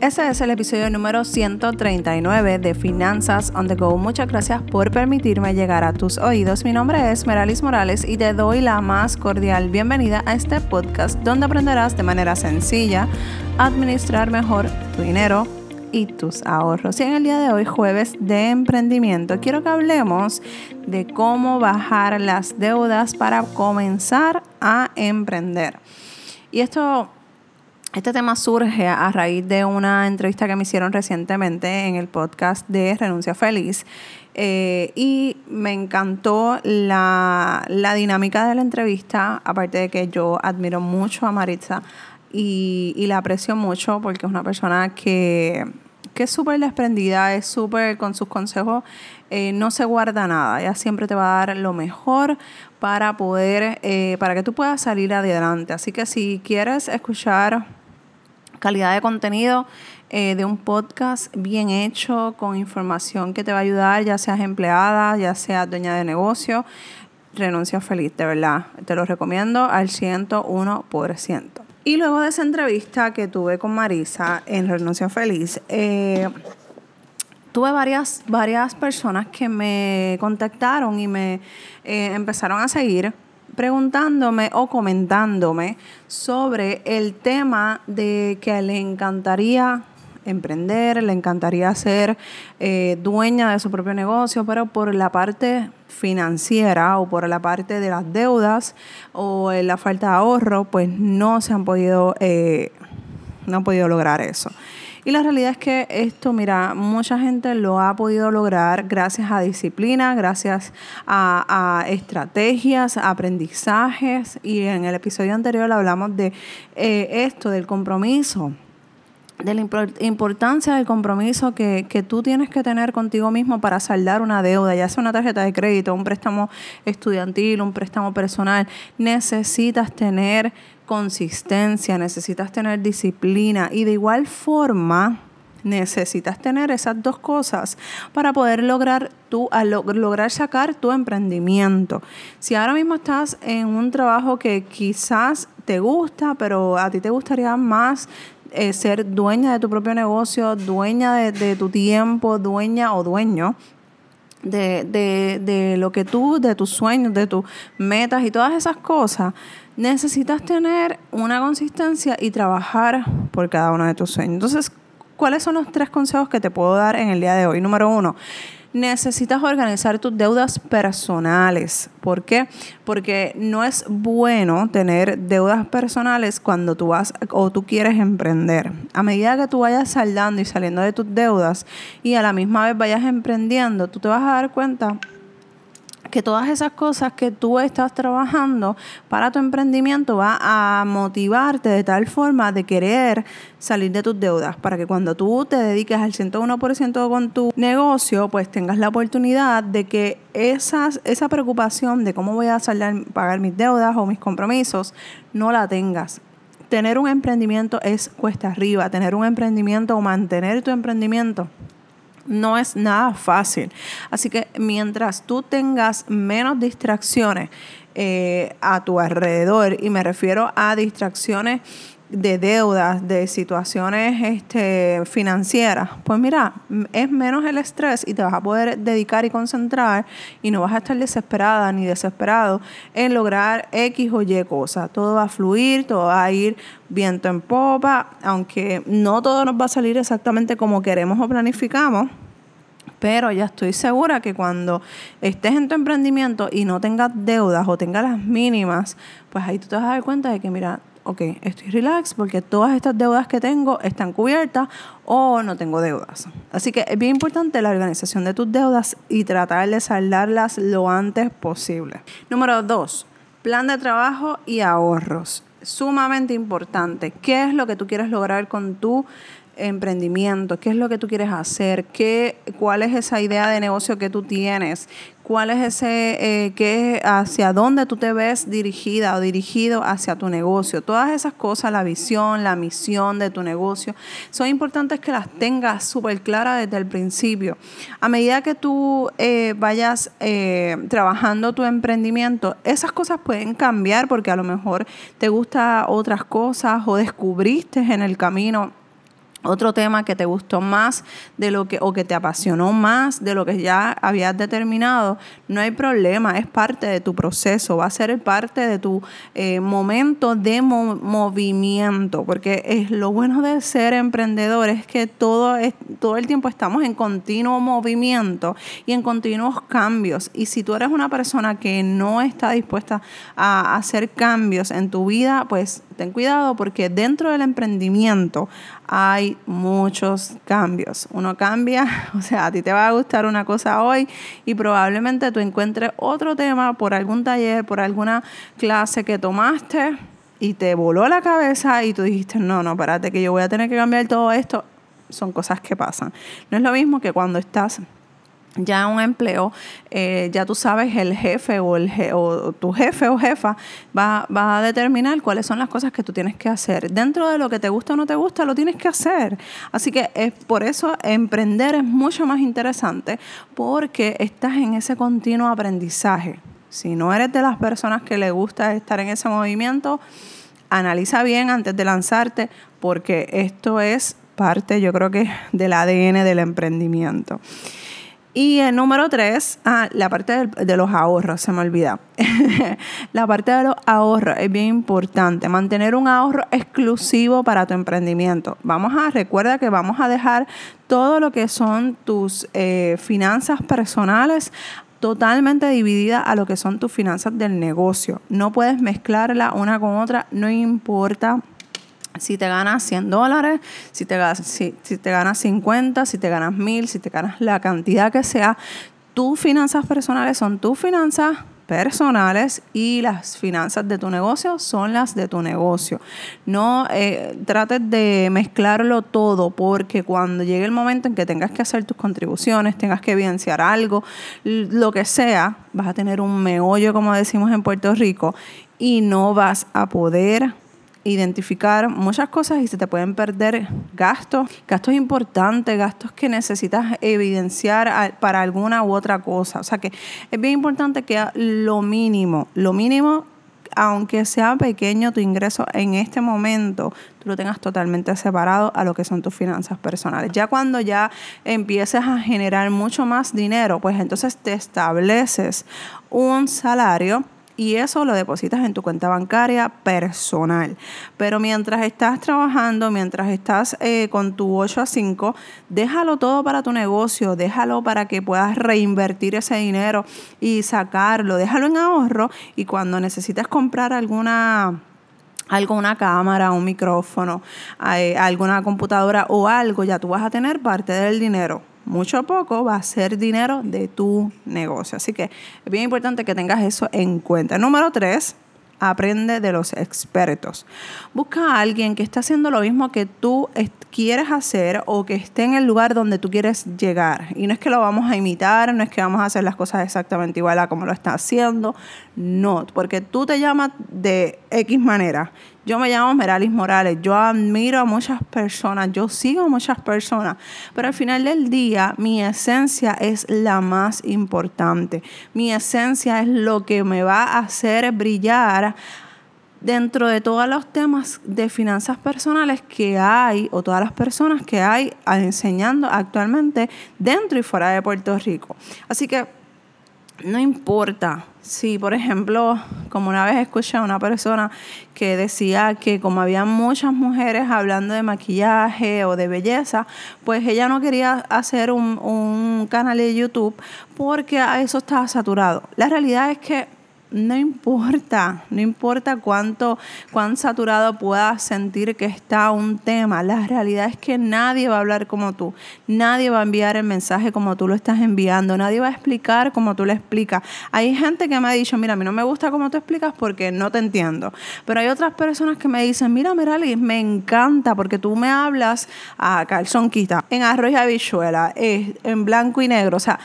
Ese es el episodio número 139 de Finanzas on the Go. Muchas gracias por permitirme llegar a tus oídos. Mi nombre es Meralis Morales y te doy la más cordial bienvenida a este podcast donde aprenderás de manera sencilla a administrar mejor tu dinero y tus ahorros. Y en el día de hoy, jueves de emprendimiento, quiero que hablemos de cómo bajar las deudas para comenzar a emprender. Y esto este tema surge a raíz de una entrevista que me hicieron recientemente en el podcast de Renuncia Feliz. Eh, y me encantó la, dinámica de la entrevista, aparte de que yo admiro mucho a Maritza y, la aprecio mucho porque es una persona que, es súper desprendida, es súper con sus consejos, eh, no se guarda nada, ella siempre te va a dar lo mejor para poder, eh, para que tú puedas salir adelante. Así que si quieres escuchar calidad de contenido eh, de un podcast bien hecho, con información que te va a ayudar, ya seas empleada, ya seas dueña de negocio. Renuncia feliz, de verdad. Te lo recomiendo al 101%. Y luego de esa entrevista que tuve con Marisa en Renuncia Feliz, eh, tuve varias, varias personas que me contactaron y me eh, empezaron a seguir preguntándome o comentándome sobre el tema de que le encantaría emprender, le encantaría ser eh, dueña de su propio negocio, pero por la parte financiera o por la parte de las deudas o la falta de ahorro, pues no se han podido, eh, no han podido lograr eso. Y la realidad es que esto, mira, mucha gente lo ha podido lograr gracias a disciplina, gracias a, estrategias, aprendizajes. Y en el episodio anterior hablamos de eh, esto, del compromiso de la importancia del compromiso que, que, tú tienes que tener contigo mismo para saldar una deuda, ya sea una tarjeta de crédito, un préstamo estudiantil, un préstamo personal, necesitas tener consistencia, necesitas tener disciplina y de igual forma necesitas tener esas dos cosas para poder lograr tu, lograr sacar tu emprendimiento. Si ahora mismo estás en un trabajo que quizás te gusta, pero a ti te gustaría más eh, ser dueña de tu propio negocio, dueña de, de tu tiempo, dueña o dueño de, de, de, lo que tú, de tus sueños, de tus metas y todas esas cosas, necesitas tener una consistencia y trabajar por cada uno de tus sueños. Entonces, ¿cuáles son los tres consejos que te puedo dar en el día de hoy? Número uno, necesitas organizar tus deudas personales. ¿Por qué? Porque no es bueno tener deudas personales cuando tú vas o tú quieres emprender. A medida que tú vayas saldando y saliendo de tus deudas y a la misma vez vayas emprendiendo, tú te vas a dar cuenta que todas esas cosas que tú estás trabajando para tu emprendimiento va a motivarte de tal forma de querer salir de tus deudas para que cuando tú te dediques al 101% con tu negocio, pues tengas la oportunidad de que esa preocupación de cómo voy a pagar mis deudas o mis compromisos no la tengas. Tener un emprendimiento es cuesta arriba, tener un emprendimiento o mantener tu emprendimiento no es nada fácil. Así que mientras tú tengas menos distracciones eh, a tu alrededor, y me refiero a distracciones de deudas, de situaciones este, financieras, pues mira, es menos el estrés y te vas a poder dedicar y concentrar y no vas a estar desesperada ni desesperado en lograr X o Y cosas. Todo va a fluir, todo va a ir viento en popa, aunque no todo nos va a salir exactamente como queremos o planificamos pero ya estoy segura que cuando estés en tu emprendimiento y no tengas deudas o tengas las mínimas, pues ahí tú te vas a dar cuenta de que, mira, ok, estoy relax porque todas estas deudas que tengo están cubiertas o no tengo deudas. Así que es bien importante la organización de tus deudas y tratar de saldarlas lo antes posible. Número dos, plan de trabajo y ahorros. Sumamente importante. ¿Qué es lo que tú quieres lograr con tu emprendimiento, qué es lo que tú quieres hacer, qué, cuál es esa idea de negocio que tú tienes, cuál es ese, eh, qué, hacia dónde tú te ves dirigida o dirigido hacia tu negocio. Todas esas cosas, la visión, la misión de tu negocio, son importantes que las tengas súper claras desde el principio. A medida que tú eh, vayas eh, trabajando tu emprendimiento, esas cosas pueden cambiar porque a lo mejor te gustan otras cosas o descubriste en el camino otro tema que te gustó más de lo que o que te apasionó más de lo que ya habías determinado, no hay problema, es parte de tu proceso, va a ser parte de tu eh, momento de movimiento, porque es lo bueno de ser emprendedor es que todo es, todo el tiempo estamos en continuo movimiento y en continuos cambios. Y si tú eres una persona que no está dispuesta a hacer cambios en tu vida, pues ten cuidado porque dentro del emprendimiento hay muchos cambios. Uno cambia, o sea, a ti te va a gustar una cosa hoy y probablemente tú encuentres otro tema por algún taller, por alguna clase que tomaste y te voló la cabeza y tú dijiste, no, no, espérate que yo voy a tener que cambiar todo esto. Son cosas que pasan. No es lo mismo que cuando estás ya un empleo, eh, ya tú sabes, el jefe o, el o tu jefe o jefa va, va, a determinar cuáles son las cosas que tú tienes que hacer. Dentro de lo que te gusta o no te gusta, lo tienes que hacer. Así que es por eso emprender es mucho más interesante porque estás en ese continuo aprendizaje. Si no eres de las personas que le gusta estar en ese movimiento, analiza bien antes de lanzarte porque esto es parte, yo creo que, del ADN del emprendimiento. Y el número tres, ah, la parte de, los ahorros, se me olvida. la parte de los ahorros es bien importante. Mantener un ahorro exclusivo para tu emprendimiento. Vamos a, recuerda que vamos a dejar todo lo que son tus eh, finanzas personales totalmente dividida a lo que son tus finanzas del negocio. No puedes mezclarla una con otra, no importa si te ganas 100 dólares, si te, ganas 50, si te ganas 1000, si te ganas la cantidad que sea, tus finanzas personales son tus finanzas personales y las finanzas de tu negocio son las de tu negocio. No eh, trates de mezclarlo todo porque cuando llegue el momento en que tengas que hacer tus contribuciones, tengas que evidenciar algo, lo que sea, vas a tener un meollo como decimos en Puerto Rico y no vas a poder identificar muchas cosas y se te pueden perder gastos, gastos importantes, gastos que necesitas evidenciar para alguna u otra cosa. O sea que es bien importante que lo mínimo, lo mínimo aunque sea pequeño tu ingreso en este momento, tú lo tengas totalmente separado a lo que son tus finanzas personales. Ya cuando ya empieces a generar mucho más dinero, pues entonces te estableces un salario y eso lo depositas en tu cuenta bancaria personal. Pero mientras estás trabajando, mientras estás eh, con tu 8 a 5, déjalo todo para tu negocio, déjalo para que puedas reinvertir ese dinero y sacarlo, déjalo en ahorro y cuando necesites comprar alguna algo, una cámara, un micrófono, eh, alguna computadora o algo, ya tú vas a tener parte del dinero mucho o poco, va a ser dinero de tu negocio. Así que es bien importante que tengas eso en cuenta. Número tres, aprende de los expertos. Busca a alguien que esté haciendo lo mismo que tú quieres hacer o que esté en el lugar donde tú quieres llegar. Y no es que lo vamos a imitar, no es que vamos a hacer las cosas exactamente igual a como lo está haciendo, no, porque tú te llamas de X manera. Yo me llamo Meralis Morales, yo admiro a muchas personas, yo sigo a muchas personas, pero al final del día mi esencia es la más importante. Mi esencia es lo que me va a hacer brillar dentro de todos los temas de finanzas personales que hay o todas las personas que hay enseñando actualmente dentro y fuera de Puerto Rico. Así que no importa si, por ejemplo, como una vez escuché a una persona que decía que como había muchas mujeres hablando de maquillaje o de belleza, pues ella no quería hacer un, un canal de YouTube porque a eso estaba saturado. La realidad es que no importa, no importa cuánto, cuán saturado puedas sentir que está un tema, la realidad es que nadie va a hablar como tú, nadie va a enviar el mensaje como tú lo estás enviando, nadie va a explicar como tú lo explicas. Hay gente que me ha dicho, mira, a mí no me gusta cómo tú explicas porque no te entiendo, pero hay otras personas que me dicen, mira, Merali, me encanta porque tú me hablas a calzón quita, en arroz y habichuela, en blanco y negro, o sea,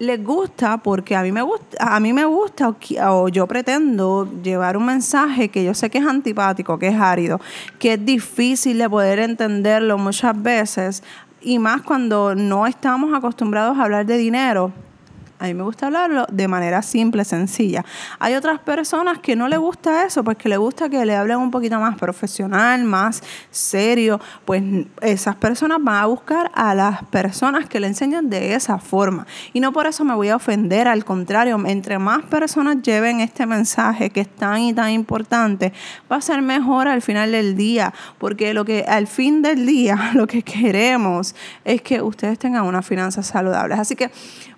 les gusta porque a mí me gusta, a mí me gusta o, yo pretendo llevar un mensaje que yo sé que es antipático, que es árido, que es difícil de poder entenderlo muchas veces y más cuando no estamos acostumbrados a hablar de dinero. A mí me gusta hablarlo de manera simple, sencilla. Hay otras personas que no les gusta eso, pues que le gusta que le hablen un poquito más profesional, más serio. Pues esas personas van a buscar a las personas que le enseñan de esa forma. Y no por eso me voy a ofender, al contrario, entre más personas lleven este mensaje que es tan y tan importante, va a ser mejor al final del día, porque lo que al fin del día lo que queremos es que ustedes tengan unas finanzas saludables. Así que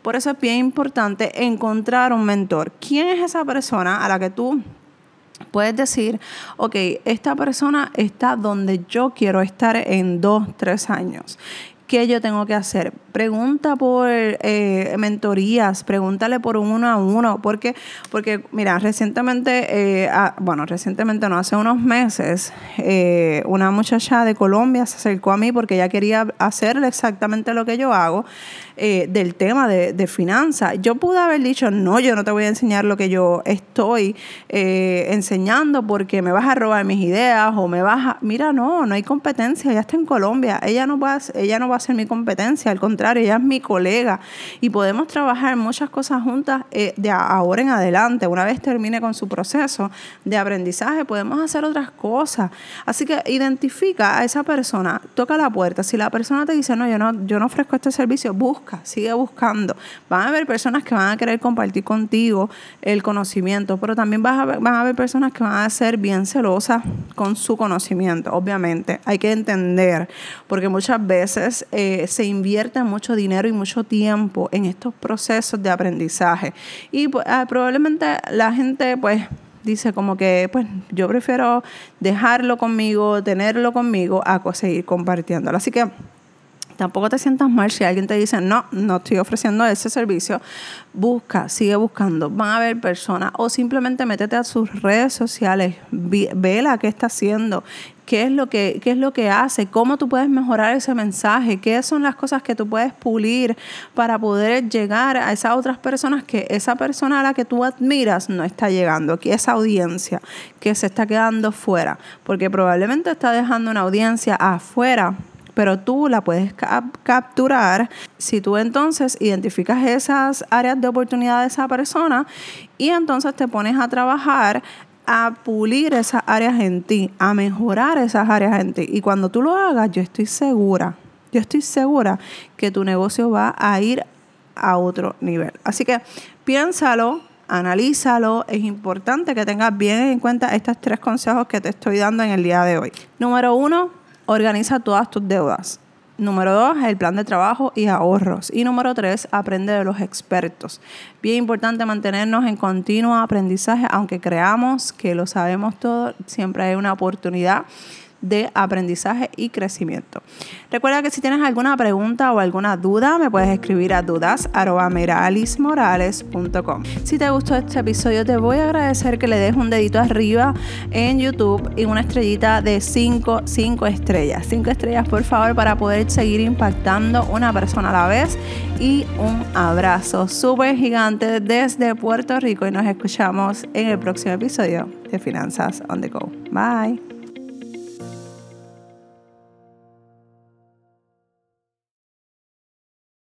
por eso es bien importante encontrar un mentor. ¿Quién es esa persona a la que tú puedes decir, ok, esta persona está donde yo quiero estar en dos, tres años? ¿Qué yo tengo que hacer? Pregunta por eh, mentorías, pregúntale por uno a uno, porque, porque mira, recientemente, eh, ah, bueno, recientemente no, hace unos meses, eh, una muchacha de Colombia se acercó a mí porque ella quería hacer exactamente lo que yo hago del tema de, de finanzas. Yo pude haber dicho, no, yo no te voy a enseñar lo que yo estoy enseñando porque me vas a robar mis ideas o me vas a... Mira, no, no hay competencia, ella está en Colombia, ella no va, ella no va a ser mi competencia, al contrario ella es mi colega y podemos trabajar muchas cosas juntas eh, de ahora en adelante. Una vez termine con su proceso de aprendizaje, podemos hacer otras cosas. Así que identifica a esa persona, toca la puerta. Si la persona te dice, no, yo no, yo no ofrezco este servicio, busca, sigue buscando. Van a haber personas que van a querer compartir contigo el conocimiento, pero también vas a van a haber personas que van a ser bien celosas con su conocimiento, obviamente. Hay que entender, porque muchas veces eh, se invierte mucho dinero y mucho tiempo en estos procesos de aprendizaje. Y pues, ah, probablemente la gente pues dice como que pues yo prefiero dejarlo conmigo, tenerlo conmigo, a seguir compartiéndolo. Así que tampoco te sientas mal si alguien te dice, no, no estoy ofreciendo ese servicio. Busca, sigue buscando. Van a haber personas. O simplemente métete a sus redes sociales, vela qué está haciendo, qué es lo que qué es lo que hace, cómo tú puedes mejorar ese mensaje, qué son las cosas que tú puedes pulir para poder llegar a esas otras personas que esa persona a la que tú admiras no está llegando, que esa audiencia que se está quedando fuera, porque probablemente está dejando una audiencia afuera pero tú la puedes capturar si tú entonces identificas esas áreas de oportunidad de esa persona y entonces te pones a trabajar a pulir esas áreas en ti, a mejorar esas áreas en ti. Y cuando tú lo hagas, yo estoy segura, yo estoy segura que tu negocio va a ir a otro nivel. Así que piénsalo, analízalo. Es importante que tengas bien en cuenta estos tres consejos que te estoy dando en el día de hoy. Número uno, organiza todas tus deudas. Número dos, el plan de trabajo y ahorros. Y número tres, aprende de los expertos. Bien importante mantenernos en continuo aprendizaje, aunque creamos que lo sabemos todo, siempre hay una oportunidad de aprendizaje y crecimiento. Recuerda que si tienes alguna pregunta o alguna duda, me puedes escribir a dudas.meralismorales.com. Si te gustó este episodio, te voy a agradecer que le des un dedito arriba en YouTube y una estrellita de 5, 5 estrellas. 5 estrellas, por favor, para poder seguir impactando una persona a la vez. Y un abrazo súper gigante desde Puerto Rico y nos escuchamos en el próximo episodio de Finanzas on the Go. Bye.